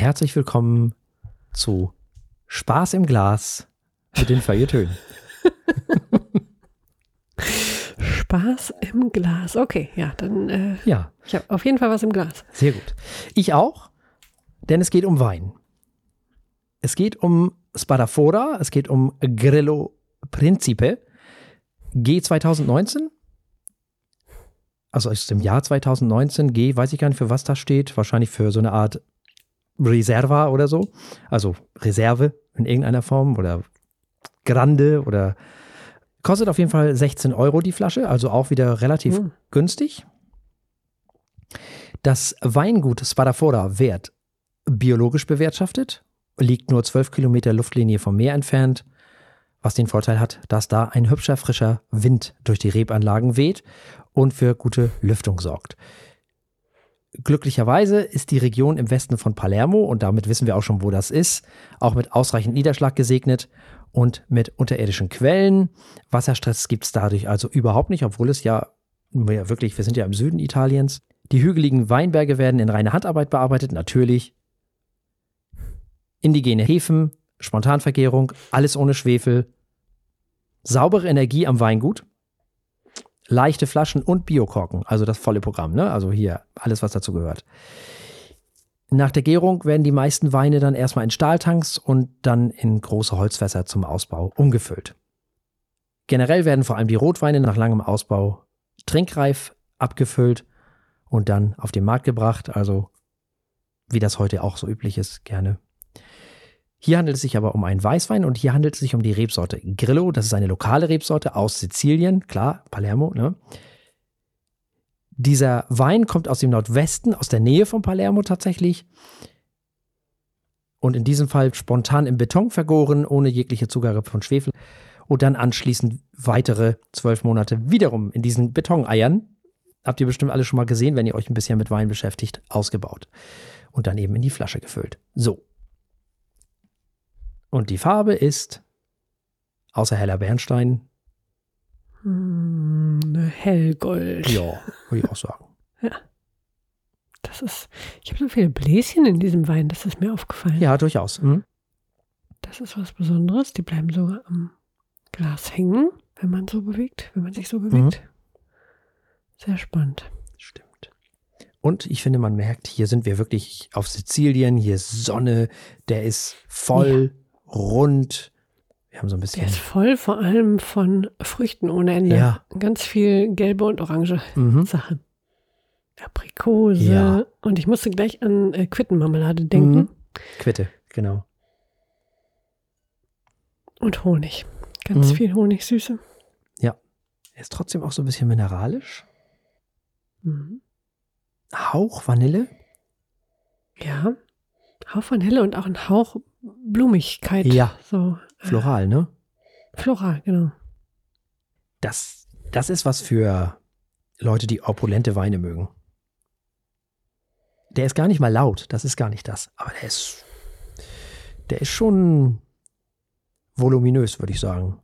Herzlich willkommen zu Spaß im Glas mit den Feuilletönen. Spaß im Glas. Okay, ja, dann. Äh, Ja, Ich habe auf jeden Fall was im Glas. sehr gut. Ich auch, denn es geht um Wein. Es geht um Spadafora, es geht um Grillo Principe G 2019. Also aus dem Jahr 2019. G, weiß ich gar nicht, für was das steht. Wahrscheinlich für so eine Art Reserva oder so. Also Reserve in irgendeiner Form oder Grande oder kostet auf jeden Fall 16 Euro die Flasche, also auch wieder relativ Hm. günstig. Das Weingut Spadafora wird biologisch bewirtschaftet, liegt nur 12 Kilometer Luftlinie vom Meer entfernt, was den Vorteil hat, dass da ein hübscher, frischer Wind durch die Rebanlagen weht und für gute Lüftung sorgt. Glücklicherweise ist die Region im Westen von Palermo, und damit wissen wir auch schon, wo das ist, auch mit ausreichend Niederschlag gesegnet und mit unterirdischen Quellen. Wasserstress gibt es dadurch also überhaupt nicht, obwohl es ja, ja wirklich, wir sind ja im Süden Italiens. Die hügeligen Weinberge werden in reine Handarbeit bearbeitet, natürlich. Indigene Hefen, Spontanvergärung, alles ohne Schwefel. Saubere Energie am Weingut. Leichte Flaschen und Biokorken, also das volle Programm, ne? Also hier alles, was dazu gehört. Nach der Gärung werden die meisten Weine dann erstmal in Stahltanks und dann in große Holzfässer zum Ausbau umgefüllt. Generell werden vor allem die Rotweine nach langem Ausbau trinkreif abgefüllt und dann auf den Markt gebracht, also wie das heute auch so üblich ist, gerne. Hier handelt es sich aber um einen Weißwein und hier handelt es sich um die Rebsorte Grillo. Das ist eine lokale Rebsorte aus Sizilien, klar, Palermo. Ne? Dieser Wein kommt aus dem Nordwesten, aus der Nähe von Palermo tatsächlich. Und in diesem Fall spontan im Beton vergoren, ohne jegliche Zugabe von Schwefel. Und dann anschließend weitere zwölf Monate wiederum in diesen Betoneiern. Habt ihr bestimmt alle schon mal gesehen, wenn ihr euch ein bisschen mit Wein beschäftigt, ausgebaut. Und dann eben in die Flasche gefüllt. So. Und die Farbe ist, außer heller Bernstein, Hm, hellgold. ja, würde ich auch sagen. Das ist. Ich habe so viele Bläschen in diesem Wein, das ist mir aufgefallen. Ja, durchaus. Hm? Das ist was Besonderes. Die bleiben sogar am Glas hängen, wenn man so bewegt, wenn man sich so bewegt. Sehr spannend. Stimmt. Und ich finde, man merkt, hier sind wir wirklich auf Sizilien, hier ist Sonne, der ist voll, rund. Wir haben so ein Der bisschen. ist voll vor allem von Früchten ohne Ende. Ja. Ganz viel gelbe und orange Mhm. Sachen. Aprikose. Ja. Und ich musste gleich an äh, Quittenmarmelade denken. Mhm. Quitte, genau. Und Honig. Ganz Mhm. viel Honigsüße. Er ist trotzdem auch so ein bisschen mineralisch. Mhm. Hauch Vanille. Ja. Hauch Vanille und auch ein Hauch Blumigkeit. Ja. So äh, Floral, ne? floral, genau. Das, das ist was für Leute, die opulente Weine mögen. Der ist gar nicht mal laut, das ist gar nicht das. Aber der ist, der ist schon voluminös, würde ich sagen.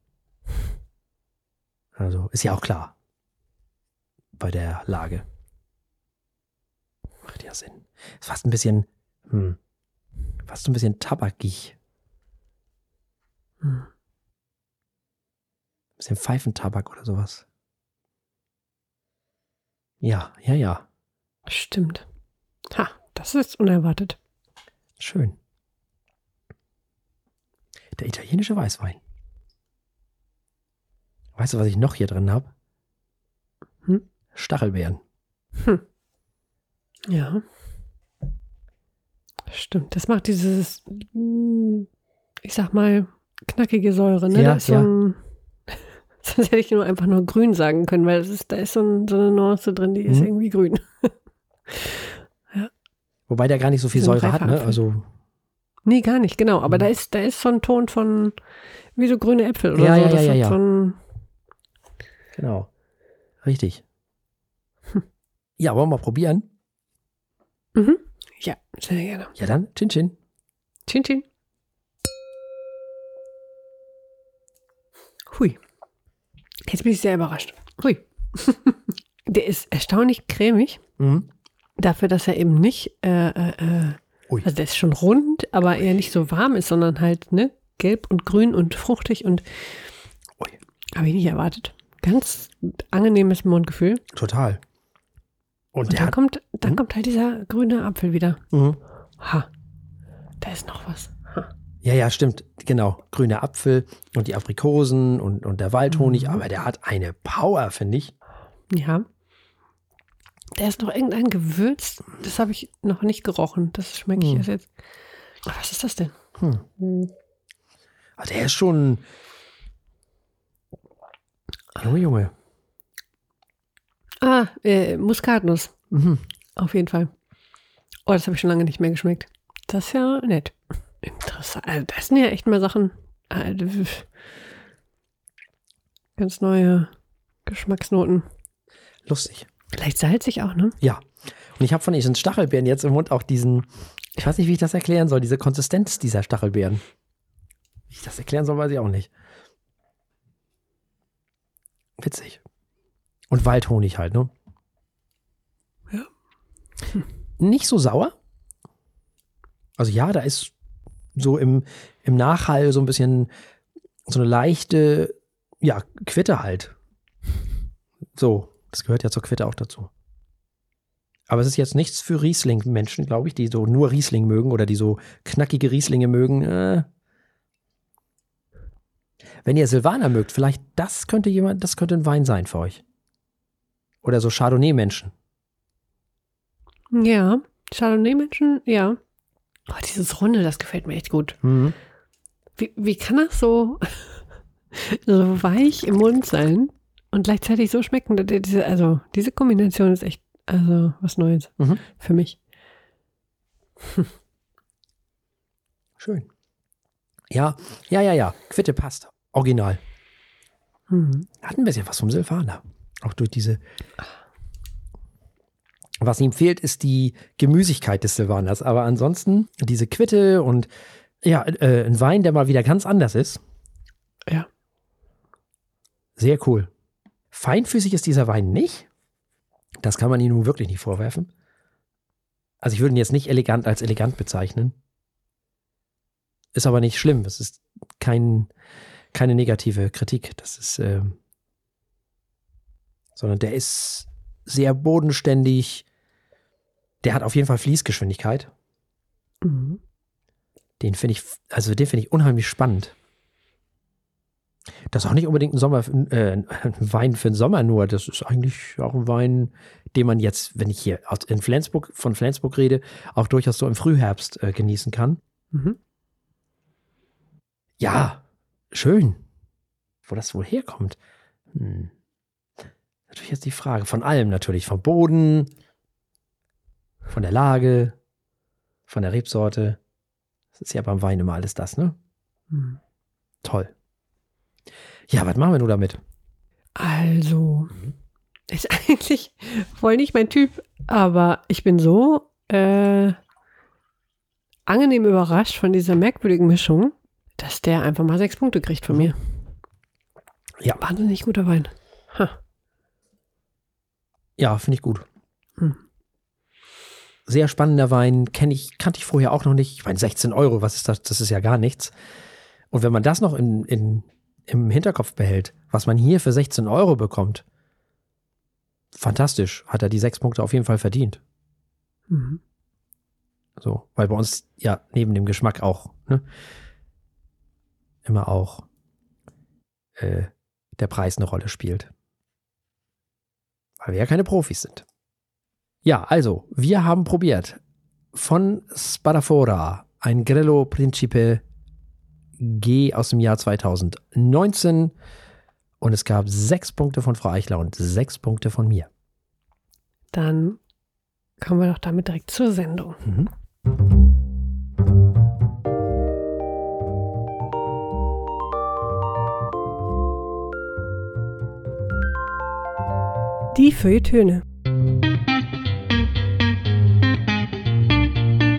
Also, ist ja auch klar. Bei der Lage. Macht ja Sinn. Ist fast ein bisschen, hm, fast ein bisschen tabakig. Hm. bisschen Pfeifentabak oder sowas. Ja, ja, ja. Stimmt. Ha, das ist unerwartet. Schön. Der italienische Weißwein. Weißt du, was ich noch hier drin habe? Hm? Stachelbeeren. Ja. Stimmt. Das macht dieses, ich sag mal, knackige Säure, ne? Ja, da ist so ja. ein, sonst hätte ich nur einfach nur grün sagen können, weil es ist, da ist so, ein, so eine Nuance drin, die ist Mhm. irgendwie grün. Wobei der gar nicht so viel So Säure hat, ne? Also, Nee, gar nicht, genau. Aber Mhm. da ist, da ist so ein Ton von, wie so grüne Äpfel oder Ja, so. ja, Das ja, ja, So ja. genau. Richtig. Ja, wollen wir mal probieren? mhm. Ja, sehr gerne. Ja, dann, Chin Chin. Chin Chin. Hui. Jetzt bin ich sehr überrascht. Hui. Der ist erstaunlich cremig, Mhm. dafür, dass er eben nicht äh, äh, äh, Ui. Also der ist schon rund, aber eher nicht so warm ist, sondern halt, ne, gelb und grün und fruchtig und habe ich nicht erwartet. Ganz angenehmes Mundgefühl. Total. Und, Und dann hat, kommt, dann Hm? kommt halt dieser grüne Apfel wieder. Mhm. Ha. Da ist noch was. Ha. Ja, ja, stimmt. Genau. Grüner Apfel und die Aprikosen und, und der Waldhonig. Mhm. Aber der hat eine Power, finde ich. Ja. Da ist noch irgendein Gewürz. Das habe ich noch nicht gerochen. Das schmecke ich Hm. erst jetzt. Was ist das denn? Hm. Ah, der ist schon. Junge, Junge. Ah, äh, Muskatnuss. Mhm. Auf jeden Fall. Oh, das habe ich schon lange nicht mehr geschmeckt. Das ist ja nett. Interessant. Also, das sind ja echt mal Sachen. Also, ganz neue Geschmacksnoten. Lustig. Vielleicht salzig auch, ne? Ja. Und ich habe von diesen Stachelbeeren jetzt im Mund auch diesen, ich weiß nicht, wie ich das erklären soll, diese Konsistenz dieser Stachelbeeren. Wie ich das erklären soll, weiß ich auch nicht. Witzig. Und Waldhonig halt, ne? Ja. Nicht so sauer. Also ja, da ist so im, im Nachhall so ein bisschen so eine leichte, ja, Quitte halt. So, das gehört ja zur Quitte auch dazu. Aber es ist jetzt nichts für Riesling-Menschen, glaube ich, die so nur Riesling mögen oder die so knackige Rieslinge mögen. Äh. Wenn ihr Silvaner mögt, vielleicht das könnte jemand, das könnte ein Wein sein für euch. Oder so Chardonnay-Menschen. Ja. Chardonnay-Menschen, ja. Oh, dieses Runde, das gefällt mir echt gut. Mhm. Wie, wie kann das so, so weich im Mund sein und gleichzeitig so schmecken? Die- Diese, also, diese Kombination ist echt, also, was Neues Mhm. für mich. Schön. Ja, ja, ja, ja. Quitte passt. Original. Mhm. Hat ein bisschen was vom Silvaner. Auch durch diese. Was ihm fehlt, ist die Gemüsigkeit des Silvaners. Aber ansonsten diese Quitte und ja, äh, ein Wein, der mal wieder ganz anders ist. Ja. Sehr cool. Feinfüßig ist dieser Wein nicht. Das kann man ihm nun wirklich nicht vorwerfen. Also ich würde ihn jetzt nicht elegant als elegant bezeichnen. Ist aber nicht schlimm. Es ist kein, keine negative Kritik. Das ist, ähm, sondern der ist sehr bodenständig. Der hat auf jeden Fall Fließgeschwindigkeit. Mhm. Den finde ich, also den finde ich unheimlich spannend. Das ist auch nicht unbedingt ein Sommer, äh, ein Wein für den Sommer nur. Das ist eigentlich auch ein Wein, den man jetzt, wenn ich hier aus- in Flensburg, von Flensburg rede, auch durchaus so im Frühherbst äh, genießen kann. Mhm. Ja, schön. Wo das wohl herkommt. Hm. Natürlich jetzt die Frage. Von allem natürlich. Vom Boden, von der Lage, von der Rebsorte. Das ist ja beim Wein immer alles das, ne? Mhm. Toll. Ja, was machen wir nun damit? Also, ist eigentlich voll nicht mein Typ, aber ich bin so äh, angenehm überrascht von dieser merkwürdigen Mischung, dass der einfach mal sechs Punkte kriegt von mir. Ja. Wahnsinnig guter Wein. Ha. Ja, finde ich gut. Hm. Sehr spannender Wein, kenne ich, kannte ich vorher auch noch nicht. Ich meine, 16 Euro, was ist das? Das ist ja gar nichts. Und wenn man das noch in, in, im Hinterkopf behält, was man hier für 16 Euro bekommt, fantastisch. Hat er die sechs Punkte auf jeden Fall verdient. Mhm. So, weil bei uns ja neben dem Geschmack auch, ne, immer auch äh, der Preis eine Rolle spielt. Weil wir ja keine Profis sind. Ja, also, wir haben probiert von Spadafora ein Grello Principe G aus dem Jahr 2019 und es gab sechs Punkte von Frau Eichler und sechs Punkte von mir. Dann kommen wir doch damit direkt zur Sendung. Mhm. Die Feuilletöne.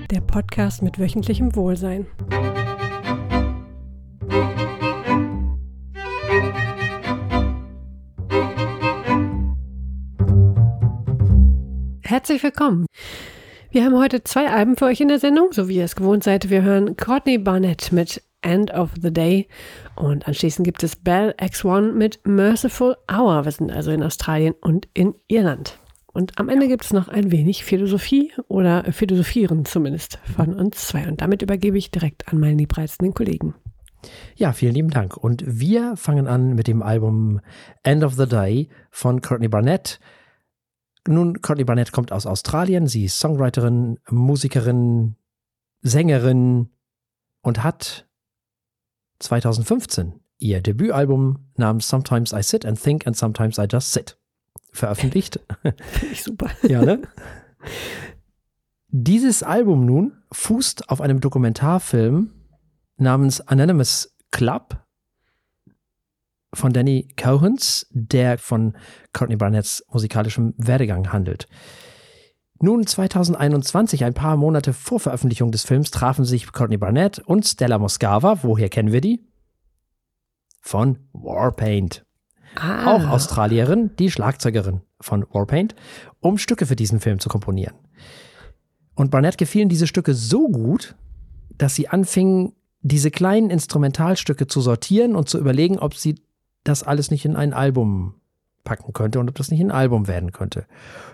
Der Podcast mit wöchentlichem Wohlsein. Herzlich willkommen. Wir haben heute zwei Alben für euch in der Sendung, so wie ihr es gewohnt seid. Wir hören Courtney Barnett mit End of the Day und anschließend gibt es Bell X1 mit Merciful Hour. Wir sind also in Australien und in Irland. Und am Ende gibt es noch ein wenig Philosophie oder Philosophieren zumindest von uns zwei. Und damit übergebe ich direkt an meinen liebreizenden Kollegen. Ja, vielen lieben Dank. Und wir fangen an mit dem Album End of the Day von Courtney Barnett. Nun, Courtney Barnett kommt aus Australien. Sie ist Songwriterin, Musikerin, Sängerin und hat 2015 ihr Debütalbum namens Sometimes I Sit and Think and Sometimes I Just Sit veröffentlicht. Finde ich super. ja, ne? Dieses Album nun fußt auf einem Dokumentarfilm namens Anonymous Club von Danny Cohens, der von Courtney Barnetts musikalischem Werdegang handelt. Nun 2021, ein paar Monate vor Veröffentlichung des Films, trafen sich Courtney Barnett und Stella Moscava. Woher kennen wir die? Von Warpaint. Ah. Auch Australierin, die Schlagzeugerin von Warpaint, um Stücke für diesen Film zu komponieren. Und Barnett gefielen diese Stücke so gut, dass sie anfing, diese kleinen Instrumentalstücke zu sortieren und zu überlegen, ob sie das alles nicht in ein Album packen könnte und ob das nicht ein Album werden könnte.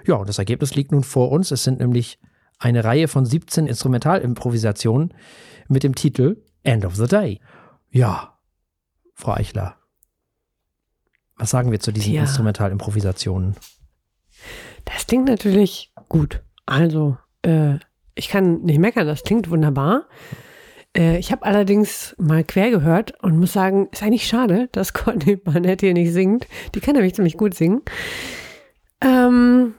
Ja, und das Ergebnis liegt nun vor uns. Es sind nämlich eine Reihe von 17 Instrumentalimprovisationen mit dem Titel End of the Day. Ja, Frau Eichler, was sagen wir zu diesen ja. Instrumentalimprovisationen? Das klingt natürlich gut. Also, äh, ich kann nicht meckern, das klingt wunderbar. Äh, ich habe allerdings mal quer gehört und muss sagen, ist eigentlich schade, dass Courtney Barnett hier nicht singt. Die kann nämlich ziemlich gut singen. Ähm,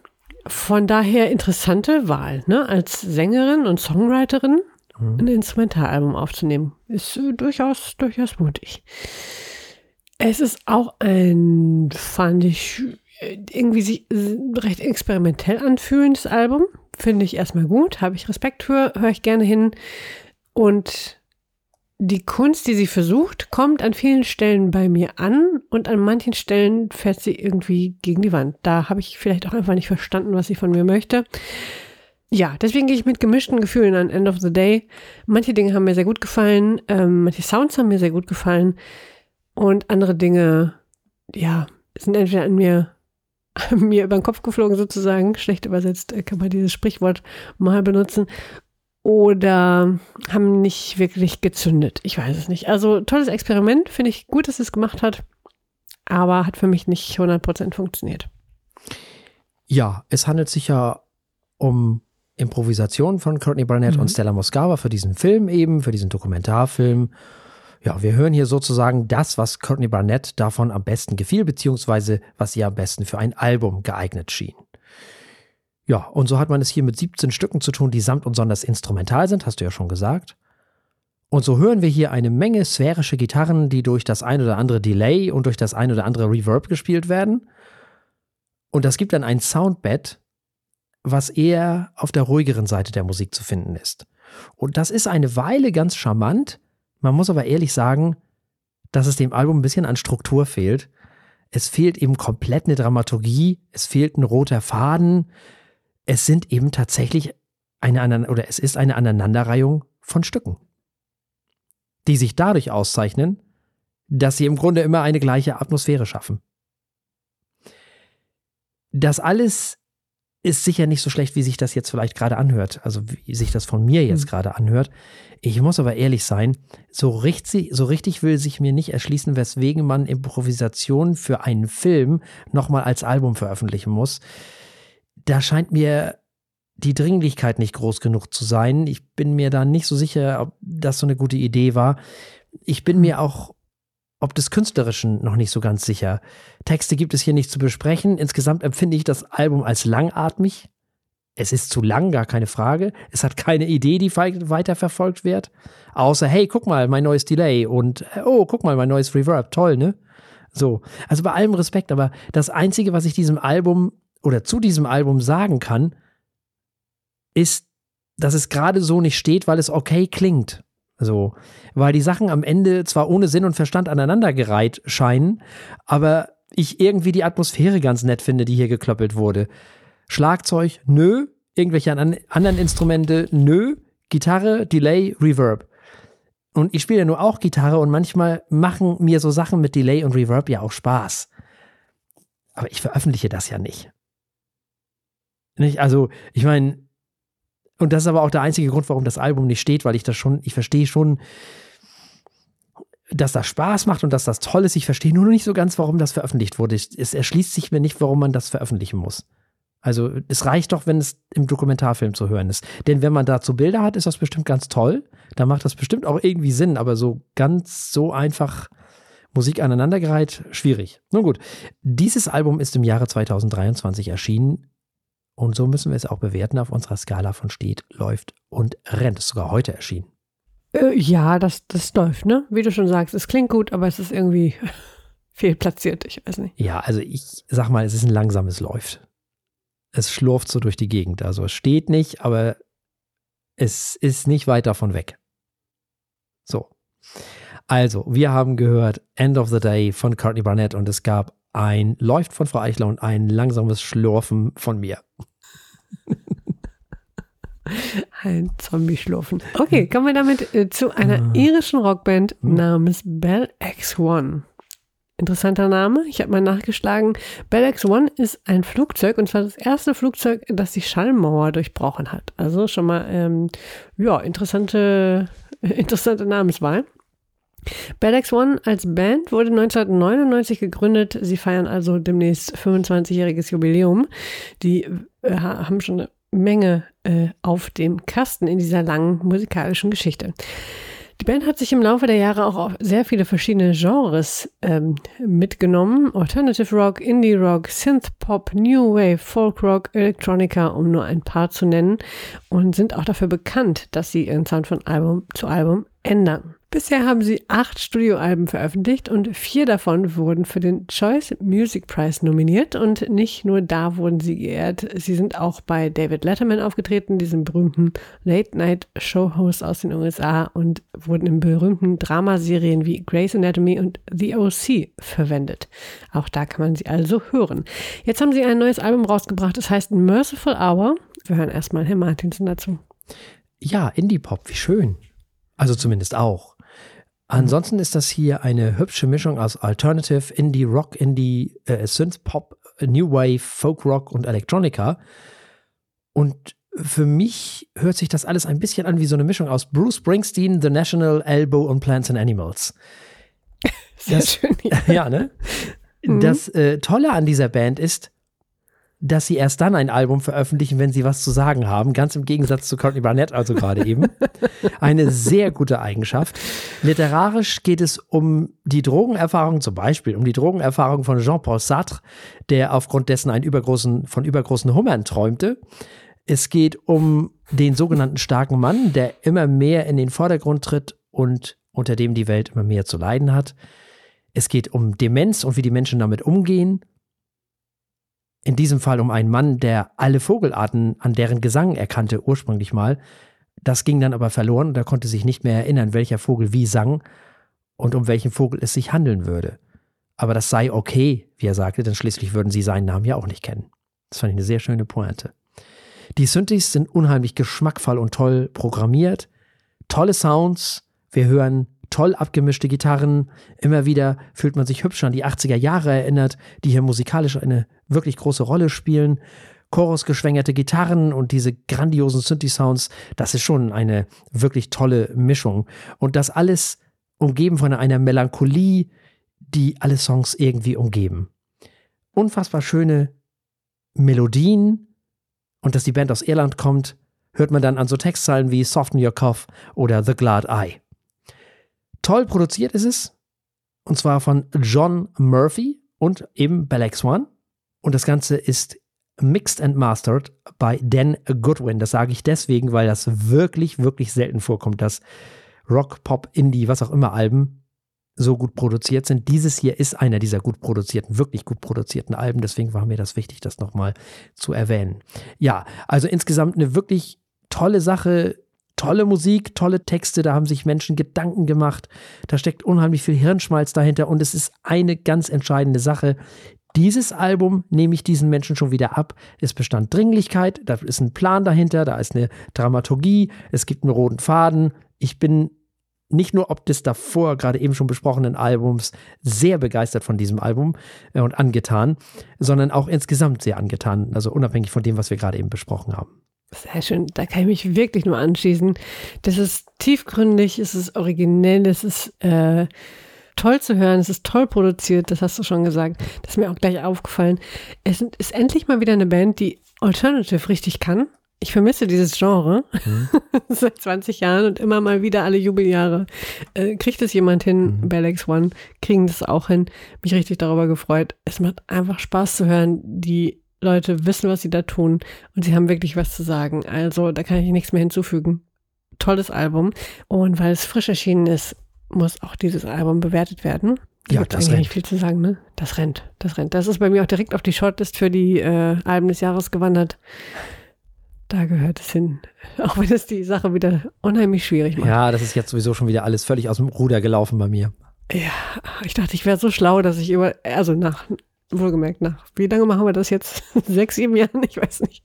von daher interessante Wahl, ne? Als Sängerin und Songwriterin mhm. ein Instrumentalalbum aufzunehmen. Ist äh, durchaus, durchaus mutig. Es ist auch ein, fand ich, irgendwie sich recht experimentell anfühlendes Album. Finde ich erstmal gut, habe ich Respekt für, höre ich gerne hin. Und die Kunst, die sie versucht, kommt an vielen Stellen bei mir an und an manchen Stellen fährt sie irgendwie gegen die Wand. Da habe ich vielleicht auch einfach nicht verstanden, was sie von mir möchte. Ja, deswegen gehe ich mit gemischten Gefühlen an End of the Day. Manche Dinge haben mir sehr gut gefallen, ähm, manche Sounds haben mir sehr gut gefallen. Und andere Dinge, ja, sind entweder an mir, mir über den Kopf geflogen sozusagen, schlecht übersetzt, äh, kann man dieses Sprichwort mal benutzen, oder haben nicht wirklich gezündet. Ich weiß es nicht. Also tolles Experiment, finde ich gut, dass es gemacht hat, aber hat für mich nicht 100% funktioniert. Ja, es handelt sich ja um Improvisation von Courtney Barnett mhm. und Stella Moscava für diesen Film eben, für diesen Dokumentarfilm. Ja, wir hören hier sozusagen das, was Courtney Barnett davon am besten gefiel, beziehungsweise was ihr am besten für ein Album geeignet schien. Ja, und so hat man es hier mit 17 Stücken zu tun, die samt und sonders instrumental sind, hast du ja schon gesagt. Und so hören wir hier eine Menge sphärische Gitarren, die durch das ein oder andere Delay und durch das ein oder andere Reverb gespielt werden. Und das gibt dann ein Soundbed, was eher auf der ruhigeren Seite der Musik zu finden ist. Und das ist eine Weile ganz charmant, man muss aber ehrlich sagen, dass es dem Album ein bisschen an Struktur fehlt. Es fehlt eben komplett eine Dramaturgie, es fehlt ein roter Faden. Es sind eben tatsächlich eine oder es ist eine Aneinanderreihung von Stücken, die sich dadurch auszeichnen, dass sie im Grunde immer eine gleiche Atmosphäre schaffen. Das alles ist sicher nicht so schlecht, wie sich das jetzt vielleicht gerade anhört. Also wie sich das von mir jetzt mhm. gerade anhört. Ich muss aber ehrlich sein, so richtig, so richtig will sich mir nicht erschließen, weswegen man Improvisation für einen Film nochmal als Album veröffentlichen muss. Da scheint mir die Dringlichkeit nicht groß genug zu sein. Ich bin mir da nicht so sicher, ob das so eine gute Idee war. Ich bin mir auch ob des Künstlerischen noch nicht so ganz sicher. Texte gibt es hier nicht zu besprechen. Insgesamt empfinde ich das Album als langatmig. Es ist zu lang, gar keine Frage. Es hat keine Idee, die weiterverfolgt wird. Außer, hey, guck mal, mein neues Delay und äh, oh, guck mal, mein neues Reverb. Toll, ne? So. Also bei allem Respekt, aber das Einzige, was ich diesem Album oder zu diesem Album sagen kann, ist, dass es gerade so nicht steht, weil es okay klingt. So, weil die Sachen am Ende zwar ohne Sinn und Verstand aneinandergereiht scheinen, aber ich irgendwie die Atmosphäre ganz nett finde, die hier geklöppelt wurde. Schlagzeug, nö, Irgendwelche an, anderen Instrumente? Nö. Gitarre, Delay, Reverb. Und ich spiele ja nur auch Gitarre und manchmal machen mir so Sachen mit Delay und Reverb ja auch Spaß. Aber ich veröffentliche das ja nicht. Nicht? Also, ich meine, und das ist aber auch der einzige Grund, warum das Album nicht steht, weil ich das schon, ich verstehe schon, dass das Spaß macht und dass das toll ist. Ich verstehe nur noch nicht so ganz, warum das veröffentlicht wurde. Es erschließt sich mir nicht, warum man das veröffentlichen muss. Also es reicht doch, wenn es im Dokumentarfilm zu hören ist. Denn wenn man dazu Bilder hat, ist das bestimmt ganz toll. Da macht das bestimmt auch irgendwie Sinn, aber so ganz so einfach Musik aneinandergereiht, schwierig. Nun gut, dieses Album ist im Jahre 2023 erschienen und so müssen wir es auch bewerten auf unserer Skala von steht, läuft und rennt. Ist sogar heute erschienen. Äh, ja, das, das läuft, ne? Wie du schon sagst, es klingt gut, aber es ist irgendwie fehlplatziert, ich weiß nicht. Ja, also ich sag mal, es ist ein langsames Läuft. Es schlurft so durch die Gegend. Also es steht nicht, aber es ist nicht weit davon weg. So. Also, wir haben gehört End of the Day von Courtney Barnett und es gab ein Läuft von Frau Eichler und ein langsames Schlurfen von mir. Ein Zombie-Schlurfen. Okay, kommen wir damit äh, zu einer ah. irischen Rockband hm. namens Bell X1. Interessanter Name. Ich habe mal nachgeschlagen. Bell X1 ist ein Flugzeug und zwar das erste Flugzeug, das die Schallmauer durchbrochen hat. Also schon mal, ähm, ja, interessante, interessante Namenswahl. Bad X1 als Band wurde 1999 gegründet. Sie feiern also demnächst 25-jähriges Jubiläum. Die äh, haben schon eine Menge äh, auf dem Kasten in dieser langen musikalischen Geschichte. Die Band hat sich im Laufe der Jahre auch auf sehr viele verschiedene Genres ähm, mitgenommen. Alternative Rock, Indie Rock, Synth Pop, New Wave, Folk Rock, Electronica, um nur ein paar zu nennen. Und sind auch dafür bekannt, dass sie ihren Sound von Album zu Album ändern. Bisher haben sie acht Studioalben veröffentlicht und vier davon wurden für den Choice Music Prize nominiert. Und nicht nur da wurden sie geehrt, sie sind auch bei David Letterman aufgetreten, diesem berühmten Late-Night-Show-Host aus den USA und wurden in berühmten Dramaserien wie Grey's Anatomy und The OC verwendet. Auch da kann man sie also hören. Jetzt haben sie ein neues Album rausgebracht, das heißt Merciful Hour. Wir hören erstmal Herrn Martinsen dazu. Ja, Indie-Pop, wie schön. Also zumindest auch. Ansonsten ist das hier eine hübsche Mischung aus Alternative, Indie, Rock, Indie, äh, Synth Pop, New Wave, Folk Rock und Electronica. Und für mich hört sich das alles ein bisschen an wie so eine Mischung aus Bruce Springsteen, The National, Elbow und Plants and Animals. Sehr das, schön. Ja, ja ne? Mhm. Das äh, Tolle an dieser Band ist, dass sie erst dann ein Album veröffentlichen, wenn sie was zu sagen haben. Ganz im Gegensatz zu Courtney Barnett, also gerade eben. Eine sehr gute Eigenschaft. Literarisch geht es um die Drogenerfahrung, zum Beispiel um die Drogenerfahrung von Jean-Paul Sartre, der aufgrund dessen einen übergroßen, von übergroßen Hummern träumte. Es geht um den sogenannten starken Mann, der immer mehr in den Vordergrund tritt und unter dem die Welt immer mehr zu leiden hat. Es geht um Demenz und wie die Menschen damit umgehen in diesem Fall um einen Mann, der alle Vogelarten an deren Gesang erkannte ursprünglich mal. Das ging dann aber verloren und er konnte sich nicht mehr erinnern, welcher Vogel wie sang und um welchen Vogel es sich handeln würde. Aber das sei okay, wie er sagte, denn schließlich würden sie seinen Namen ja auch nicht kennen. Das fand ich eine sehr schöne Pointe. Die Synthes sind unheimlich geschmackvoll und toll programmiert. Tolle Sounds. Wir hören toll abgemischte Gitarren. Immer wieder fühlt man sich hübsch an die 80er Jahre erinnert, die hier musikalisch eine wirklich große Rolle spielen. Chorusgeschwängerte Gitarren und diese grandiosen Synthi-Sounds, das ist schon eine wirklich tolle Mischung. Und das alles umgeben von einer Melancholie, die alle Songs irgendwie umgeben. Unfassbar schöne Melodien und dass die Band aus Irland kommt, hört man dann an so Textzeilen wie Soften Your Cough oder The Glad Eye. Toll produziert ist es. Und zwar von John Murphy und eben Bell One. Und das Ganze ist mixed and mastered bei Dan Goodwin. Das sage ich deswegen, weil das wirklich, wirklich selten vorkommt, dass Rock, Pop, Indie, was auch immer Alben so gut produziert sind. Dieses hier ist einer dieser gut produzierten, wirklich gut produzierten Alben. Deswegen war mir das wichtig, das nochmal zu erwähnen. Ja, also insgesamt eine wirklich tolle Sache tolle Musik, tolle Texte, da haben sich Menschen Gedanken gemacht, da steckt unheimlich viel Hirnschmalz dahinter und es ist eine ganz entscheidende Sache. Dieses Album nehme ich diesen Menschen schon wieder ab. Es bestand Dringlichkeit, da ist ein Plan dahinter, da ist eine Dramaturgie, es gibt einen roten Faden. Ich bin nicht nur ob des davor gerade eben schon besprochenen Albums sehr begeistert von diesem Album äh, und angetan, sondern auch insgesamt sehr angetan, also unabhängig von dem, was wir gerade eben besprochen haben. Sehr schön, da kann ich mich wirklich nur anschließen. Das ist tiefgründig, es ist originell, es ist äh, toll zu hören, es ist toll produziert, das hast du schon gesagt. Das ist mir auch gleich aufgefallen. Es ist endlich mal wieder eine Band, die Alternative richtig kann. Ich vermisse dieses Genre mhm. seit 20 Jahren und immer mal wieder alle Jubeljahre. Äh, kriegt es jemand hin, mhm. Bell One, kriegen das auch hin. Mich richtig darüber gefreut. Es macht einfach Spaß zu hören. Die Leute wissen, was sie da tun und sie haben wirklich was zu sagen. Also da kann ich nichts mehr hinzufügen. Tolles Album. Und weil es frisch erschienen ist, muss auch dieses Album bewertet werden. Ja, Gibt das rennt. nicht viel zu sagen, ne? Das rennt, das rennt. Das ist bei mir auch direkt auf die Shortlist für die äh, Alben des Jahres gewandert. Da gehört es hin. Auch wenn es die Sache wieder unheimlich schwierig macht. Ja, das ist jetzt sowieso schon wieder alles völlig aus dem Ruder gelaufen bei mir. Ja, ich dachte, ich wäre so schlau, dass ich über, also nach, wohlgemerkt, nach, wie lange machen wir das jetzt? Sechs, sieben Jahren? Ich weiß nicht.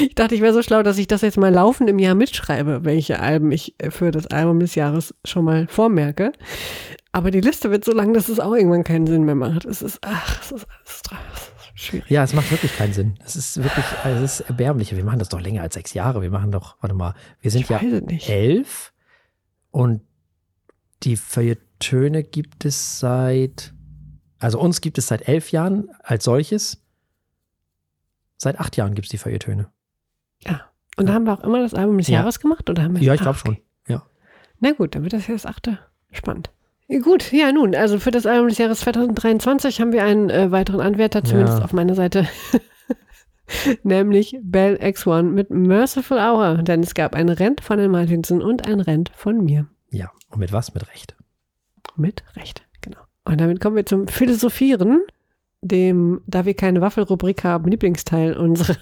Ich dachte, ich wäre so schlau, dass ich das jetzt mal laufend im Jahr mitschreibe, welche Alben ich für das Album des Jahres schon mal vormerke. Aber die Liste wird so lang, dass es auch irgendwann keinen Sinn mehr macht. Es ist, ach, es ist alles schwierig. Ja, es macht wirklich keinen Sinn. Es ist wirklich, es ist erbärmlich. Wir machen das doch länger als sechs Jahre. Wir machen doch, warte mal, wir sind ja elf und die Feuilletöne gibt es seit, also uns gibt es seit elf Jahren als solches. Seit acht Jahren gibt es die Feuilletöne. Ja. Und da haben wir auch immer das Album des ja. Jahres gemacht? Oder haben wir ja, ich glaube schon. Ja. Na gut, dann wird das ja das achte. Spannend. Gut, ja nun, also für das Album des Jahres 2023 haben wir einen äh, weiteren Anwärter, zumindest ja. auf meiner Seite. Nämlich Bell X1 mit Merciful Hour, denn es gab ein Rent von den Martinsen und ein Rent von mir. Ja, und mit was? Mit Recht. Mit Recht. Und damit kommen wir zum Philosophieren dem, da wir keine Waffelrubrik haben, Lieblingsteil unserer,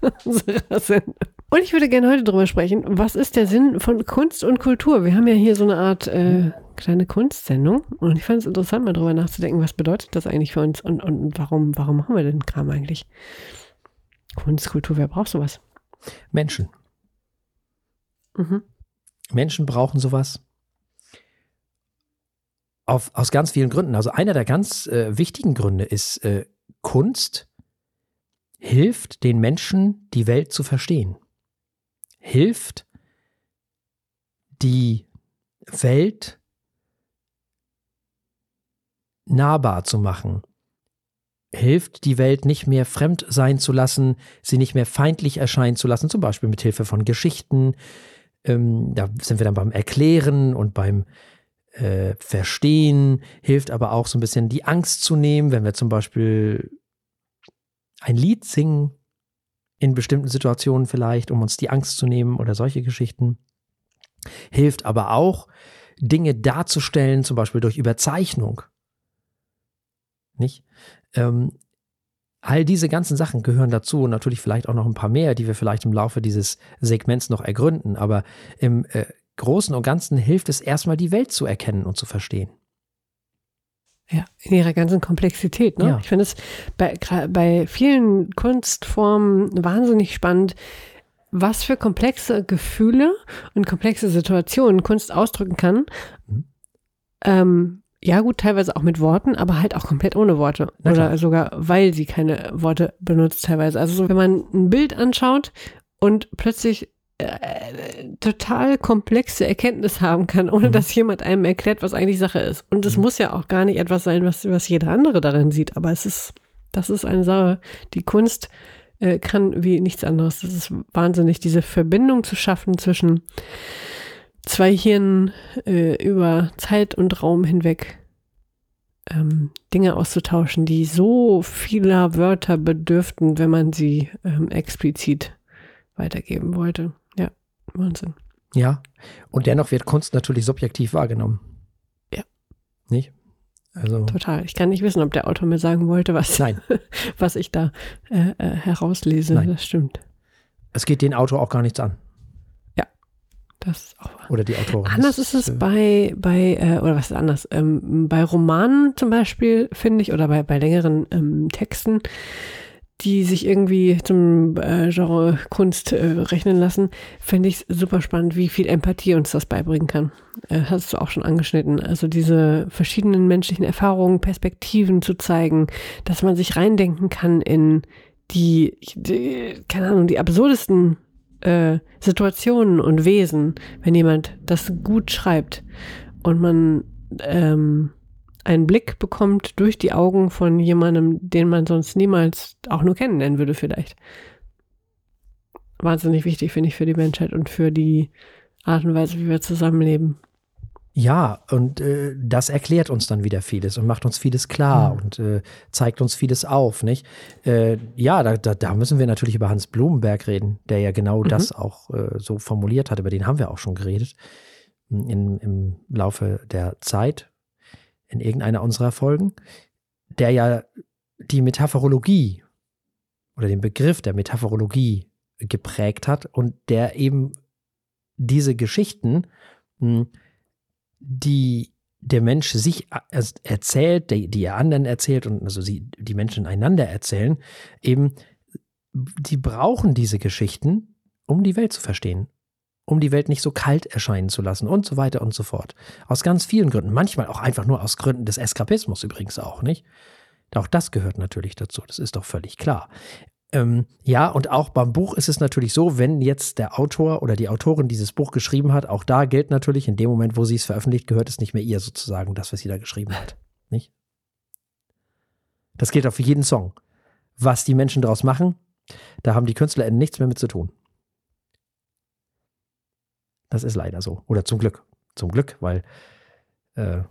unserer Sendung. Und ich würde gerne heute darüber sprechen, was ist der Sinn von Kunst und Kultur? Wir haben ja hier so eine Art äh, kleine Kunstsendung und ich fand es interessant, mal darüber nachzudenken, was bedeutet das eigentlich für uns und, und warum, warum machen wir den Kram eigentlich? Kunst, Kultur, wer braucht sowas? Menschen. Mhm. Menschen brauchen sowas auf, aus ganz vielen Gründen. Also einer der ganz äh, wichtigen Gründe ist, äh, Kunst hilft den Menschen, die Welt zu verstehen. Hilft die Welt nahbar zu machen. Hilft die Welt nicht mehr fremd sein zu lassen, sie nicht mehr feindlich erscheinen zu lassen, zum Beispiel mit Hilfe von Geschichten. Ähm, da sind wir dann beim Erklären und beim äh, verstehen, hilft aber auch so ein bisschen die Angst zu nehmen, wenn wir zum Beispiel ein Lied singen, in bestimmten Situationen vielleicht, um uns die Angst zu nehmen oder solche Geschichten. Hilft aber auch, Dinge darzustellen, zum Beispiel durch Überzeichnung. Nicht? Ähm, all diese ganzen Sachen gehören dazu und natürlich vielleicht auch noch ein paar mehr, die wir vielleicht im Laufe dieses Segments noch ergründen. Aber im äh, Großen und Ganzen hilft es erstmal, die Welt zu erkennen und zu verstehen. Ja, in ihrer ganzen Komplexität. Ne? Ja. Ich finde es bei, bei vielen Kunstformen wahnsinnig spannend, was für komplexe Gefühle und komplexe Situationen Kunst ausdrücken kann. Mhm. Ähm, ja, gut, teilweise auch mit Worten, aber halt auch komplett ohne Worte. Oder sogar, weil sie keine Worte benutzt, teilweise. Also, so, wenn man ein Bild anschaut und plötzlich äh, total komplexe Erkenntnis haben kann, ohne mhm. dass jemand einem erklärt, was eigentlich Sache ist. Und es mhm. muss ja auch gar nicht etwas sein, was, was jeder andere darin sieht, aber es ist, das ist eine Sache, die Kunst äh, kann wie nichts anderes. Das ist wahnsinnig, diese Verbindung zu schaffen zwischen zwei Hirnen äh, über Zeit und Raum hinweg. Ähm, Dinge auszutauschen, die so vieler Wörter bedürften, wenn man sie ähm, explizit weitergeben wollte. Wahnsinn. Ja, und dennoch wird Kunst natürlich subjektiv wahrgenommen. Ja. Nicht? Also. Total. Ich kann nicht wissen, ob der Autor mir sagen wollte, was, Nein. was ich da äh, äh, herauslese. Nein. Das stimmt. Es geht den Autor auch gar nichts an. Ja, Das ist auch wahr. Oder die Autorin. Anders ist es äh, bei, bei äh, oder was ist anders? Ähm, bei Romanen zum Beispiel, finde ich, oder bei, bei längeren ähm, Texten, die sich irgendwie zum äh, Genre Kunst äh, rechnen lassen, finde ich super spannend, wie viel Empathie uns das beibringen kann. Äh, hast du auch schon angeschnitten. Also diese verschiedenen menschlichen Erfahrungen, Perspektiven zu zeigen, dass man sich reindenken kann in die, die keine Ahnung, die absurdesten äh, Situationen und Wesen, wenn jemand das gut schreibt und man ähm, einen Blick bekommt durch die Augen von jemandem, den man sonst niemals auch nur kennenlernen würde vielleicht. Wahnsinnig wichtig, finde ich, für die Menschheit und für die Art und Weise, wie wir zusammenleben. Ja, und äh, das erklärt uns dann wieder vieles und macht uns vieles klar Mhm. und äh, zeigt uns vieles auf, nicht? Äh, ja, da, da, da müssen wir natürlich über Hans Blumenberg reden, der ja genau Mhm. das auch äh, so formuliert hat. Über den haben wir auch schon geredet in, im Laufe der Zeit in irgendeiner unserer Folgen, der ja die Metaphorologie oder den Begriff der Metaphorologie geprägt hat und der eben diese Geschichten, mh, die der Mensch sich er- erzählt, die, die er anderen erzählt und also sie, die Menschen einander erzählen, eben, die brauchen diese Geschichten, um die Welt zu verstehen, um die Welt nicht so kalt erscheinen zu lassen und so weiter und so fort. Aus ganz vielen Gründen. Manchmal auch einfach nur aus Gründen des Eskapismus übrigens auch, nicht? Auch das gehört natürlich dazu, das ist doch völlig klar. Ähm, ja, und auch beim Buch ist es natürlich so, wenn jetzt der Autor oder die Autorin dieses Buch geschrieben hat, auch da gilt natürlich, in dem Moment, wo sie es veröffentlicht, gehört es nicht mehr ihr sozusagen, das, was sie da geschrieben hat. Nicht? Das gilt auch für jeden Song. Was die Menschen daraus machen, da haben die KünstlerInnen nichts mehr mit zu tun. Das ist leider so. Oder zum Glück. Zum Glück, weil äh,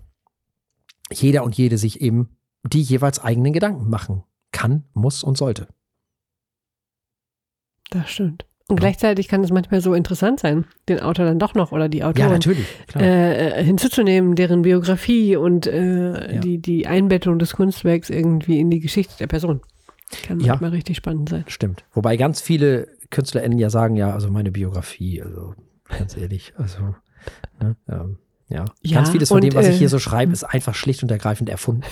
jeder und jede sich eben die jeweils eigenen Gedanken machen kann, muss und sollte. Das stimmt. Und gleichzeitig kann es manchmal so interessant sein, den Autor dann doch noch oder die Ja, Autorin natürlich. Klar. äh, hinzuzunehmen, deren Biografie und äh, Ja. die, die Einbettung des Kunstwerks irgendwie in die Geschichte der Person. Kann Ja. manchmal richtig spannend sein. Stimmt. Wobei ganz viele KünstlerInnen ja sagen, ja, also meine Biografie, also ganz ehrlich, also, ne, ähm, ja. Ja, Ganz vieles von und, dem, was ich äh, hier so schreibe, ist einfach schlicht und ergreifend erfunden.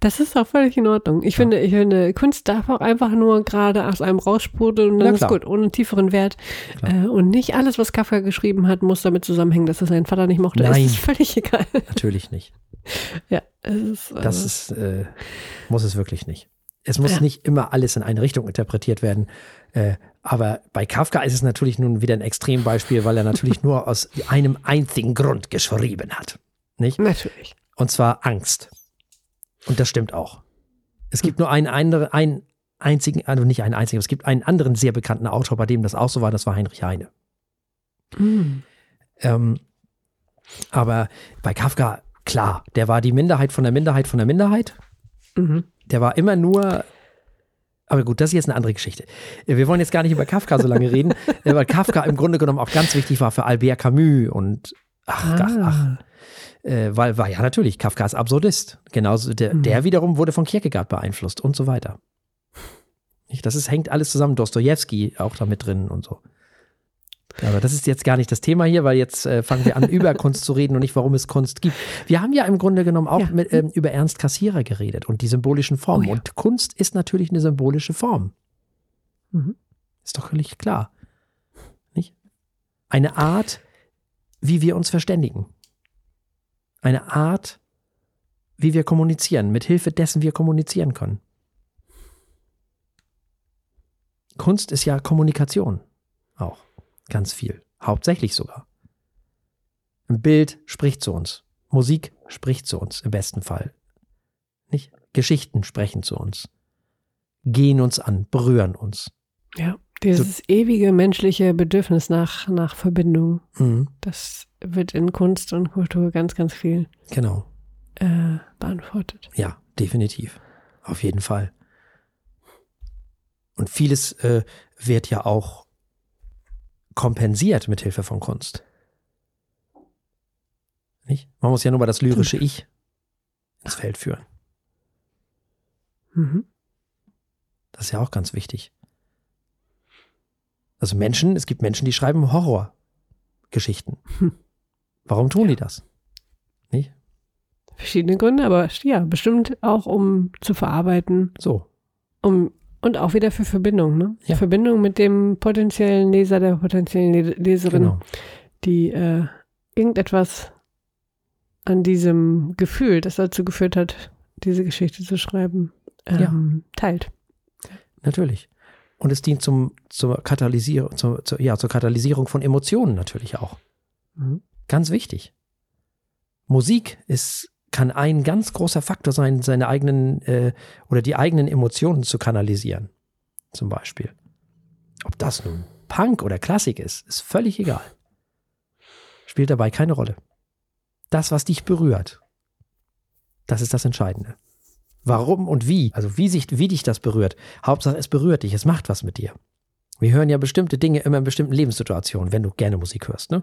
Das ist auch völlig in Ordnung. Ich finde, ich finde, Kunst darf auch einfach nur gerade aus einem raussprudeln und Ja, dann ist gut, ohne tieferen Wert. Äh, und nicht alles, was Kafka geschrieben hat, muss damit zusammenhängen, dass er seinen Vater nicht mochte. Nein. Es ist völlig egal. Natürlich nicht. ja, es ist, äh, Das ist, äh, muss es wirklich nicht. Es muss Ja. nicht immer alles in eine Richtung interpretiert werden. Äh, aber bei Kafka ist es natürlich nun wieder ein Extrembeispiel, weil er natürlich nur aus einem einzigen Grund geschrieben hat. Nicht? natürlich. Und zwar Angst. Und das stimmt auch. Es gibt nur einen, anderen, einen einzigen, also nicht einen einzigen, es gibt einen anderen sehr bekannten Autor, bei dem das auch so war, das war Heinrich Heine. Hm. Ähm, aber bei Kafka, klar, der war die Minderheit von der Minderheit von der Minderheit. Mhm. Der war immer nur. Aber gut, das ist jetzt eine andere Geschichte. Wir wollen jetzt gar nicht über Kafka so lange reden, weil Kafka im Grunde genommen auch ganz wichtig war für Albert Camus und ach, ach, ach. Ah. Äh, weil, war ja natürlich, Kafka ist Absurdist. Genauso, der, Mhm. der wiederum wurde von Kierkegaard beeinflusst und so weiter. Das ist, hängt alles zusammen. Dostojewski auch da mit drin und so. Aber das ist jetzt gar nicht das Thema hier, weil jetzt äh, fangen wir an, über Kunst zu reden und nicht, warum es Kunst gibt. Wir haben ja im Grunde genommen auch Ja. mit, ähm, über Ernst Kassierer geredet und die symbolischen Formen. Oh ja. Und Kunst ist natürlich eine symbolische Form. Mhm. Ist doch völlig klar. Nicht? Eine Art, wie wir uns verständigen. Eine Art, wie wir kommunizieren, mit Hilfe dessen wir kommunizieren können. Kunst ist ja Kommunikation auch ganz viel, hauptsächlich sogar. Ein Bild spricht zu uns, Musik spricht zu uns im besten Fall. Nicht? Geschichten sprechen zu uns, gehen uns an, berühren uns. Ja, dieses ewige menschliche Bedürfnis nach, nach Verbindung, Mhm, das wird in Kunst und Kultur ganz, ganz viel genau. äh, beantwortet. Ja, definitiv. Auf jeden Fall. Und vieles äh, wird ja auch kompensiert mit Hilfe von Kunst. Nicht? Man muss ja nur mal das lyrische Ich ins Feld führen. Mhm. Das ist ja auch ganz wichtig. Also Menschen, es gibt Menschen, die schreiben Horrorgeschichten. Warum tun die das? Nicht? Verschiedene Gründe, aber ja, bestimmt auch um zu verarbeiten, So. um und auch wieder für Verbindung, ne? Ja. Verbindung mit dem potenziellen Leser, der potenziellen Le Leserin, Genau. die äh, irgendetwas an diesem Gefühl, das dazu geführt hat, diese Geschichte zu schreiben, ähm, teilt. Natürlich. Und es dient zum, zur Katalysierung, zur, zur, ja, zur Katalysierung von Emotionen natürlich auch. Mhm. Ganz wichtig. Musik ist, kann ein ganz großer Faktor sein, seine eigenen äh, oder die eigenen Emotionen zu kanalisieren. Zum Beispiel. Ob das nun Punk oder Klassik ist, ist völlig egal. Spielt dabei keine Rolle. Das, was dich berührt, das ist das Entscheidende. Warum und wie, also wie, sich, wie dich das berührt. Hauptsache, es berührt dich, es macht was mit dir. Wir hören ja bestimmte Dinge immer in bestimmten Lebenssituationen, wenn du gerne Musik hörst, ne?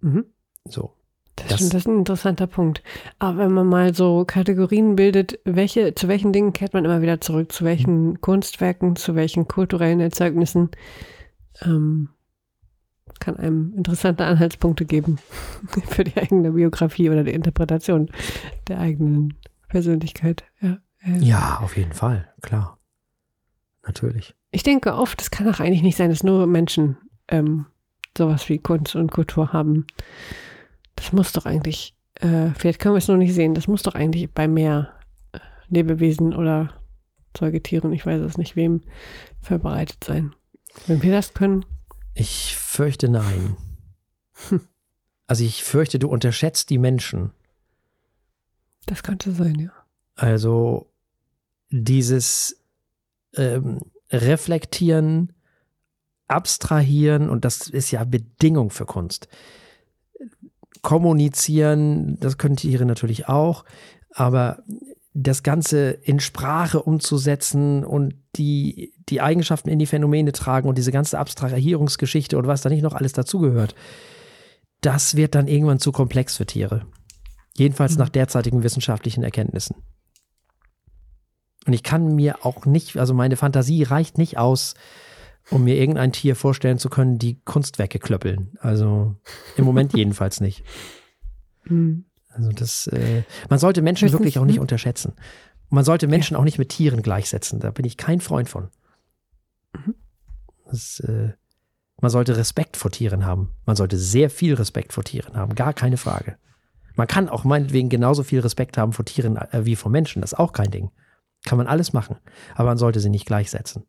Mhm. So. Das, Das- das ist ein interessanter Punkt. Aber wenn man mal so Kategorien bildet, welche, zu welchen Dingen kehrt man immer wieder zurück? Zu welchen Kunstwerken, zu welchen kulturellen Erzeugnissen? Ähm, kann einem interessante Anhaltspunkte geben für die eigene Biografie oder die Interpretation der eigenen Persönlichkeit. Ja. Äh, Ja, auf jeden Fall, klar. Natürlich. Ich denke oft, es kann auch eigentlich nicht sein, dass nur Menschen ähm, sowas wie Kunst und Kultur haben. Das muss doch eigentlich, äh, vielleicht können wir es noch nicht sehen, das muss doch eigentlich bei mehr äh, Lebewesen oder Säugetieren, ich weiß es nicht wem, verbreitet sein. Wenn wir das können, Ich fürchte nein. Also ich fürchte, du unterschätzt die Menschen. das könnte sein, ja. Also dieses ähm, Reflektieren, Abstrahieren, und das ist ja Bedingung für Kunst. Kommunizieren, das können Tiere natürlich auch, aber das Ganze in Sprache umzusetzen und die, die Eigenschaften in die Phänomene tragen und diese ganze Abstrahierungsgeschichte und was da nicht noch alles dazugehört, das wird dann irgendwann zu komplex für Tiere. Jedenfalls Mhm. nach derzeitigen wissenschaftlichen Erkenntnissen. Und ich kann mir auch nicht, also meine Fantasie reicht nicht aus, um mir irgendein Tier vorstellen zu können, die Kunstwerke klöppeln. Also im Moment jedenfalls nicht. Hm. Also das, äh, man sollte Menschen wirklich auch nicht unterschätzen. Man sollte Menschen auch nicht mit Tieren gleichsetzen. Da bin ich kein Freund von. Mhm. Das, äh, man sollte Respekt vor Tieren haben. Man sollte sehr viel Respekt vor Tieren haben. Gar keine Frage. Man kann auch meinetwegen genauso viel Respekt haben vor Tieren äh, wie vor Menschen. Das ist auch kein Ding. Kann man alles machen. Aber man sollte sie nicht gleichsetzen.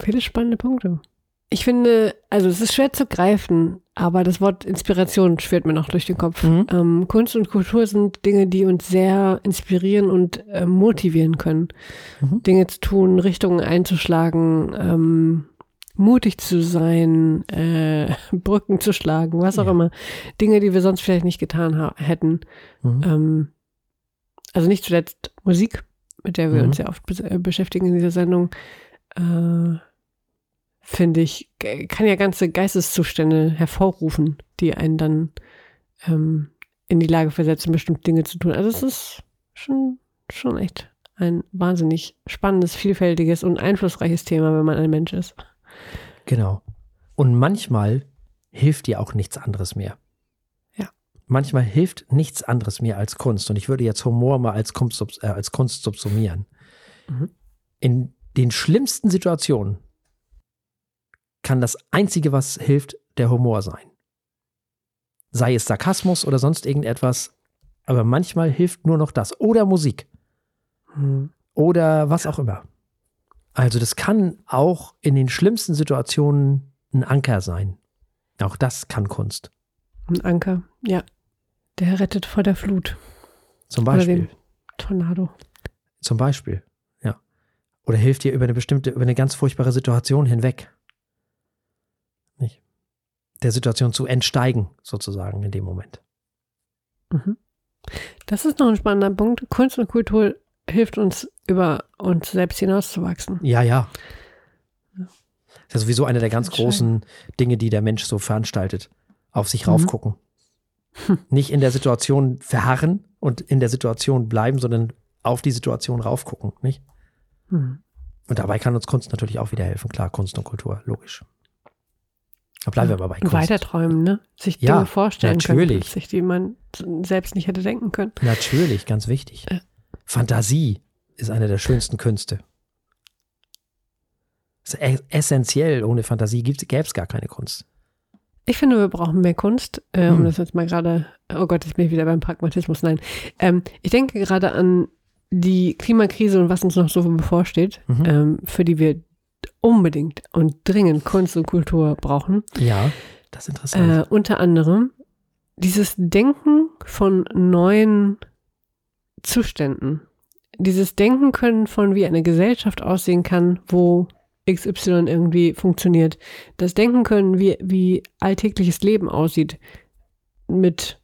Viele spannende Punkte. Ich finde, also es ist schwer zu greifen, aber das Wort Inspiration schwirrt mir noch durch den Kopf. Mhm. Ähm, Kunst und Kultur sind Dinge, die uns sehr inspirieren und äh, motivieren können, Mhm. Dinge zu tun, Richtungen einzuschlagen, ähm, mutig zu sein, äh, Brücken zu schlagen, was auch Ja. immer. Dinge, die wir sonst vielleicht nicht getan hätten. Mhm. Ähm, also nicht zuletzt Musik, mit der wir Mhm. uns ja oft bes- äh, beschäftigen in dieser Sendung, äh, finde ich, kann ja ganze Geisteszustände hervorrufen, die einen dann ähm, in die Lage versetzen, bestimmte Dinge zu tun. Also es ist schon, schon echt ein wahnsinnig spannendes, vielfältiges und einflussreiches Thema, wenn man ein Mensch ist. Genau. Und manchmal hilft dir auch nichts anderes mehr. Ja. Manchmal hilft nichts anderes mehr als Kunst. Und ich würde jetzt Humor mal als Kunst, äh, als Kunst subsumieren. Mhm. In den schlimmsten Situationen kann das Einzige, was hilft, der Humor sein. Sei es Sarkasmus oder sonst irgendetwas. Aber manchmal hilft nur noch das. Oder Musik. Hm. Oder was auch immer. Also das kann auch in den schlimmsten Situationen ein Anker sein. Auch das kann Kunst. Ein Anker, ja. Der rettet vor der Flut. Zum Oder Beispiel. dem Tornado. Zum Beispiel. Ja. Oder hilft dir über eine bestimmte, über eine ganz furchtbare Situation hinweg. Der Situation zu entsteigen, sozusagen, in dem Moment. Mhm. Das ist noch ein spannender Punkt. Kunst und Kultur hilft uns, über uns selbst hinauszuwachsen. Ja, ja. Das ist ja sowieso eine der ganz großen Dinge, die der Mensch so veranstaltet. Auf sich Mhm. raufgucken. Hm. Nicht in der Situation verharren und in der Situation bleiben, sondern auf die Situation raufgucken, nicht? Hm. Und dabei kann uns Kunst natürlich auch wieder helfen. Klar, Kunst und Kultur, logisch. Da bleiben wir aber bei Kunst. Weiterträumen, ne? Sich Ja, Dinge vorstellen können, natürlich. plötzlich, die man selbst nicht hätte denken können. Natürlich, ganz wichtig. Ja. Fantasie ist eine der schönsten Künste. Ist essentiell. Ohne Fantasie gäbe es gar keine Kunst. Ich finde, wir brauchen mehr Kunst, äh, um Hm. das jetzt mal gerade, oh Gott, jetzt bin ich wieder beim Pragmatismus. Nein. Ähm, ich denke gerade an die Klimakrise und was uns noch so bevorsteht, Mhm. ähm, für die wir unbedingt und dringend Kunst und Kultur brauchen. Ja, das ist interessant. Äh, unter anderem dieses Denken von neuen Zuständen. Dieses Denken können von wie eine Gesellschaft aussehen kann, wo XY irgendwie funktioniert. Das Denken können, wie, wie alltägliches Leben aussieht mit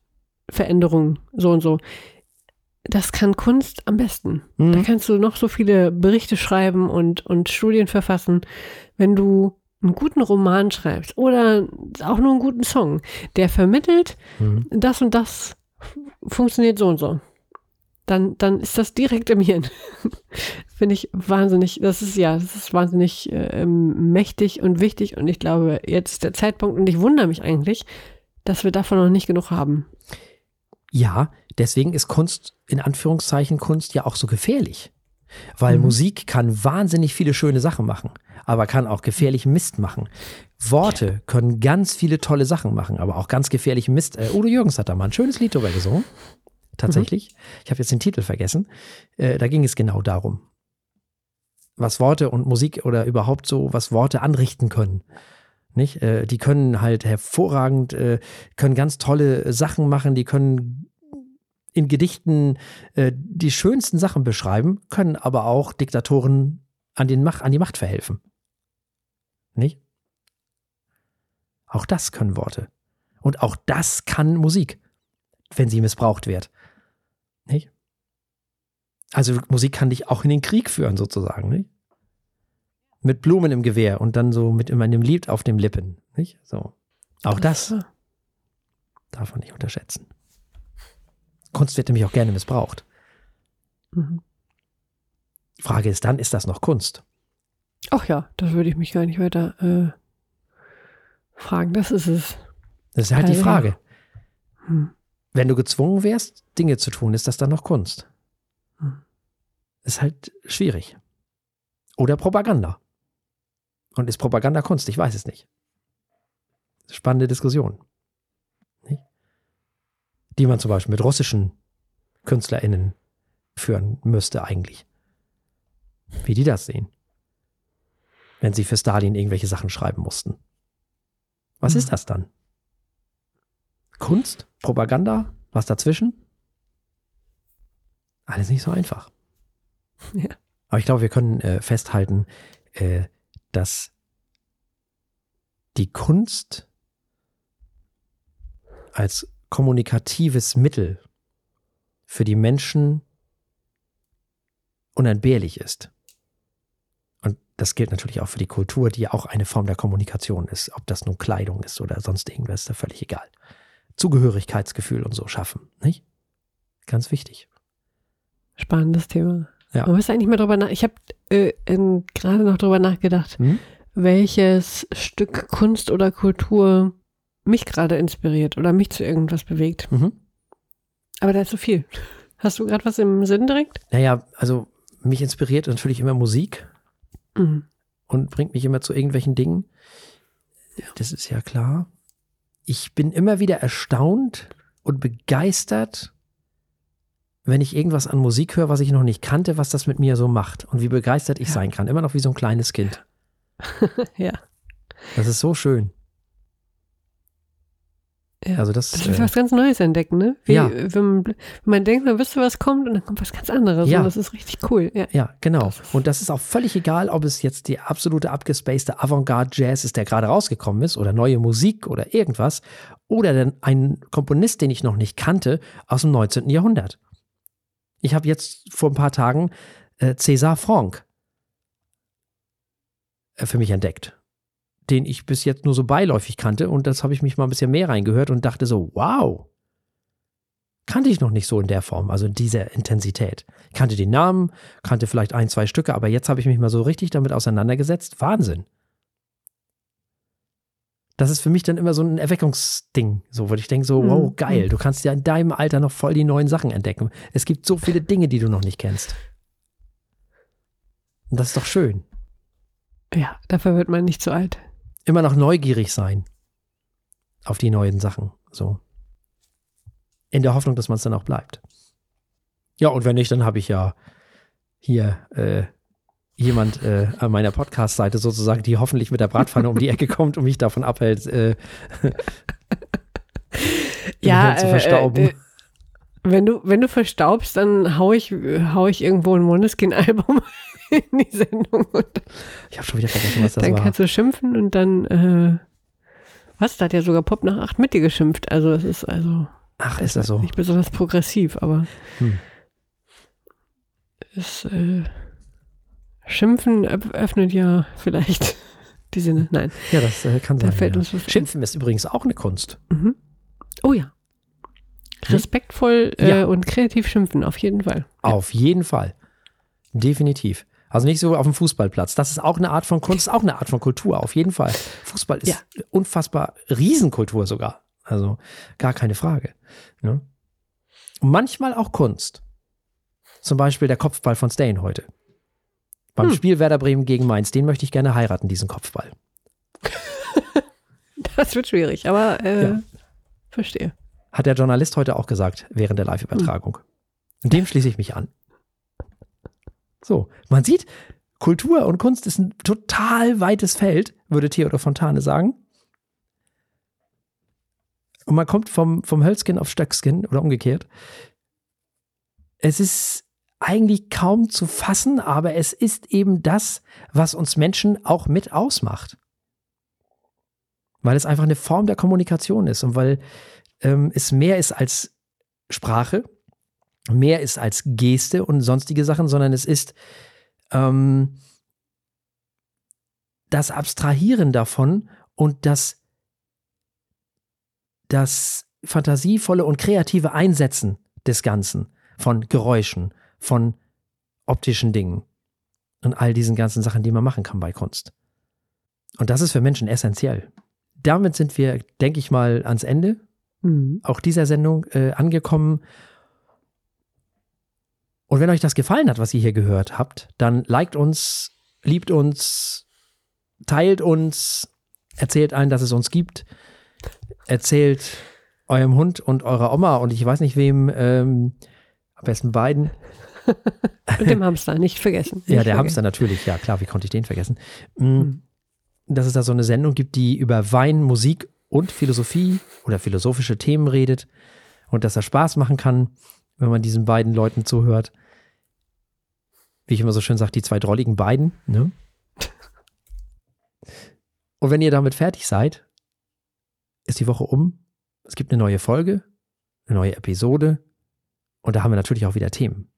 Veränderungen, so und so. Das kann Kunst am besten. Da Mhm. kannst du noch so viele Berichte schreiben und, und Studien verfassen. Wenn du einen guten Roman schreibst oder auch nur einen guten Song, der vermittelt, Mhm. das und das funktioniert so und so. Dann, dann ist das direkt im Hirn. Finde ich wahnsinnig, das ist ja, das ist wahnsinnig äh, mächtig und wichtig und ich glaube, jetzt ist der Zeitpunkt und ich wundere mich eigentlich, dass wir davon noch nicht genug haben. Ja, deswegen ist Kunst, in Anführungszeichen Kunst, ja auch so gefährlich. Weil Mhm. Musik kann wahnsinnig viele schöne Sachen machen, aber kann auch gefährlich Mist machen. Worte können ganz viele tolle Sachen machen, aber auch ganz gefährlich Mist. Äh, Udo Jürgens hat da mal ein schönes Lied drüber gesungen. Tatsächlich. Ich habe jetzt den Titel vergessen. Äh, da ging es genau darum. Was Worte und Musik oder überhaupt so, was Worte anrichten können. Nicht? Äh, die können halt hervorragend, äh, können ganz tolle Sachen machen, die können in Gedichten äh, die schönsten Sachen beschreiben, können aber auch Diktatoren an, den Mach, an die Macht verhelfen. Nicht? Auch das können Worte. Und auch das kann Musik, wenn sie missbraucht wird. Nicht? Also Musik kann dich auch in den Krieg führen, sozusagen, nicht? Mit Blumen im Gewehr und dann so mit immer einem Lied auf den Lippen, nicht? So. Auch das darf man nicht unterschätzen. Kunst wird nämlich auch gerne missbraucht. Mhm. Die Frage ist dann, ist das noch Kunst? Ach ja, das würde ich mich gar nicht weiter äh, fragen. Das ist es. Das ist halt die Also, Frage. Hm. Wenn du gezwungen wärst, Dinge zu tun, ist das dann noch Kunst? Hm. Ist halt schwierig. Oder Propaganda. Und ist Propaganda Kunst? Ich weiß es nicht. Spannende Diskussion. Nicht? Die man zum Beispiel mit russischen KünstlerInnen führen müsste eigentlich. Wie die das sehen. Wenn sie für Stalin irgendwelche Sachen schreiben mussten. Was Hm. ist das dann? Kunst? Propaganda? Was dazwischen? Alles nicht so einfach. Ja. Aber ich glaube, wir können äh, festhalten, äh, dass die Kunst als kommunikatives Mittel für die Menschen unentbehrlich ist. Und das gilt natürlich auch für die Kultur, die ja auch eine Form der Kommunikation ist. Ob das nun Kleidung ist oder sonst irgendwas, ist da völlig egal. Zugehörigkeitsgefühl und so schaffen, nicht? Ganz wichtig. Spannendes Thema. Ja. Man muss eigentlich mal drüber nach. Ich habe äh, gerade noch drüber nachgedacht, Hm? welches Stück Kunst oder Kultur mich gerade inspiriert oder mich zu irgendwas bewegt. Mhm. Aber da ist so viel. Hast du gerade was im Sinn direkt? Naja, also mich inspiriert natürlich immer Musik Mhm. und bringt mich immer zu irgendwelchen Dingen. Das ist ja klar. Ich bin immer wieder erstaunt und begeistert, wenn ich irgendwas an Musik höre, was ich noch nicht kannte, was das mit mir so macht und wie begeistert ich Ja. sein kann. Immer noch wie so ein kleines Kind. Ja. Das ist so schön. Ja. Also das, Das ist äh, was ganz Neues entdecken, ne? Wie, Ja. wenn, man, wenn man denkt, man wüsste, was kommt und dann kommt was ganz anderes. Ja. Und das ist richtig cool. Ja. Ja, genau. Und das ist auch völlig egal, ob es jetzt die absolute abgespacede Avantgarde-Jazz ist, der gerade rausgekommen ist, oder neue Musik oder irgendwas, oder dann ein Komponist, den ich noch nicht kannte, aus dem 19. Jahrhundert. Ich habe jetzt vor ein paar Tagen äh, César Franck äh, für mich entdeckt, den ich bis jetzt nur so beiläufig kannte und das habe ich mich mal ein bisschen mehr reingehört und dachte so, wow, kannte ich noch nicht so in der Form, also in dieser Intensität. Ich kannte den Namen, kannte vielleicht ein, zwei Stücke, aber jetzt habe ich mich mal so richtig damit auseinandergesetzt. Wahnsinn. Das ist für mich dann immer so ein Erweckungsding, so, wo ich denke so, wow, Mhm. geil, du kannst ja in deinem Alter noch voll die neuen Sachen entdecken. Es gibt so viele Dinge, die du noch nicht kennst. Und das ist doch schön. Ja, dafür wird man nicht zu alt. Immer noch neugierig sein auf die neuen Sachen, so. In der Hoffnung, dass man es dann auch bleibt. Ja, und wenn nicht, dann habe ich ja hier äh, jemand äh, an meiner Podcast-Seite sozusagen, die hoffentlich mit der Bratpfanne um die Ecke kommt und mich davon abhält, äh, Hirn zu verstauben. äh, wenn du, wenn du verstaubst, dann hau ich, hau ich irgendwo ein Moneskin-Album in die Sendung und ich habe schon wieder vergessen, was das dann war. kannst du schimpfen und dann, äh, was, da hat ja sogar Pop nach acht mit dir geschimpft. Also es ist also Ach, ist das so? nicht besonders progressiv, aber Hm. es, äh, Schimpfen öff- öffnet ja vielleicht die Sinne. Nein. Ja, das äh, kann Da sein. fällt ja. uns was. Schimpfen ist übrigens auch eine Kunst. Mhm. Oh ja. Respektvoll äh, Ja. und kreativ schimpfen, auf jeden Fall. Auf jeden Fall. Definitiv. Also nicht so auf dem Fußballplatz. Das ist auch eine Art von Kunst, auch eine Art von Kultur, auf jeden Fall. Fußball ist Ja. unfassbar Riesenkultur sogar. Also gar keine Frage. Ne? Und manchmal auch Kunst. Zum Beispiel der Kopfball von Stain heute. Beim Hm. Spiel Werder Bremen gegen Mainz, den möchte ich gerne heiraten, diesen Kopfball. Das wird schwierig, aber äh, Ja. verstehe. Hat der Journalist heute auch gesagt, während der Live-Übertragung. Und dem schließe ich mich an. So, man sieht, Kultur und Kunst ist ein total weites Feld, würde Theodor Fontane sagen. Und man kommt vom, vom Hölzchen auf Stöckskin oder umgekehrt. Es ist eigentlich kaum zu fassen, aber es ist eben das, was uns Menschen auch mit ausmacht. Weil es einfach eine Form der Kommunikation ist und weil ähm, es mehr ist als Sprache, mehr ist als Geste und sonstige Sachen, sondern es ist ähm, das Abstrahieren davon und das, das fantasievolle und kreative Einsetzen des Ganzen von Geräuschen, von optischen Dingen und all diesen ganzen Sachen, die man machen kann bei Kunst. Und das ist für Menschen essentiell. Damit sind wir, denke ich mal, ans Ende Mhm. auch dieser Sendung äh, angekommen. Und wenn euch das gefallen hat, was ihr hier gehört habt, dann liked uns, liebt uns, teilt uns, erzählt allen, dass es uns gibt, erzählt eurem Hund und eurer Oma und ich weiß nicht wem, ähm, am besten beiden. Und dem Hamster, nicht vergessen. Nicht Ja, der vergessen. Hamster natürlich, ja klar, wie konnte ich den vergessen? Mm, Dass es da so eine Sendung gibt, die über Wein, Musik und Philosophie oder philosophische Themen redet und dass das Spaß machen kann, wenn man diesen beiden Leuten zuhört. Wie ich immer so schön sage, die zwei drolligen beiden. Ne? Und wenn ihr damit fertig seid, ist die Woche um. Es gibt eine neue Folge, eine neue Episode und da haben wir natürlich auch wieder Themen.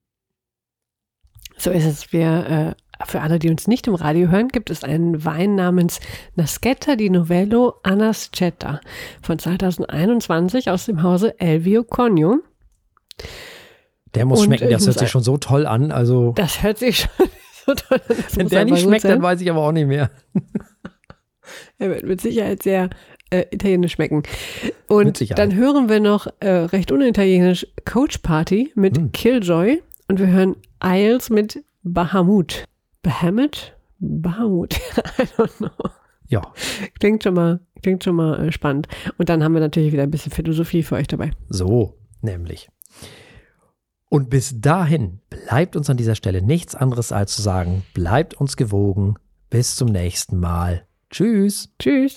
So ist es. Wir, äh, für alle, die uns nicht im Radio hören, gibt es einen Wein namens Naschetta di Novello Anascetta von 2021 aus dem Hause Elvio Conio. Der muss Und schmecken, das hört sich schon so toll an. Also, Das hört sich schon so toll an. Das wenn der nicht schmeckt, dann weiß ich aber auch nicht mehr. Er wird mit Sicherheit sehr äh, italienisch schmecken. Und dann hören wir noch äh, recht unitalienisch Coach Party mit Hm. Killjoy und wir hören Isles mit Bahamut. Bahamut? Bahamut. I don't know. Ja, Klingt schon mal, klingt schon mal äh, spannend. Und dann haben wir natürlich wieder ein bisschen Philosophie für euch dabei. so nämlich. Und bis dahin bleibt uns an dieser Stelle nichts anderes als zu sagen, bleibt uns gewogen. Bis zum nächsten Mal. Tschüss. Tschüss.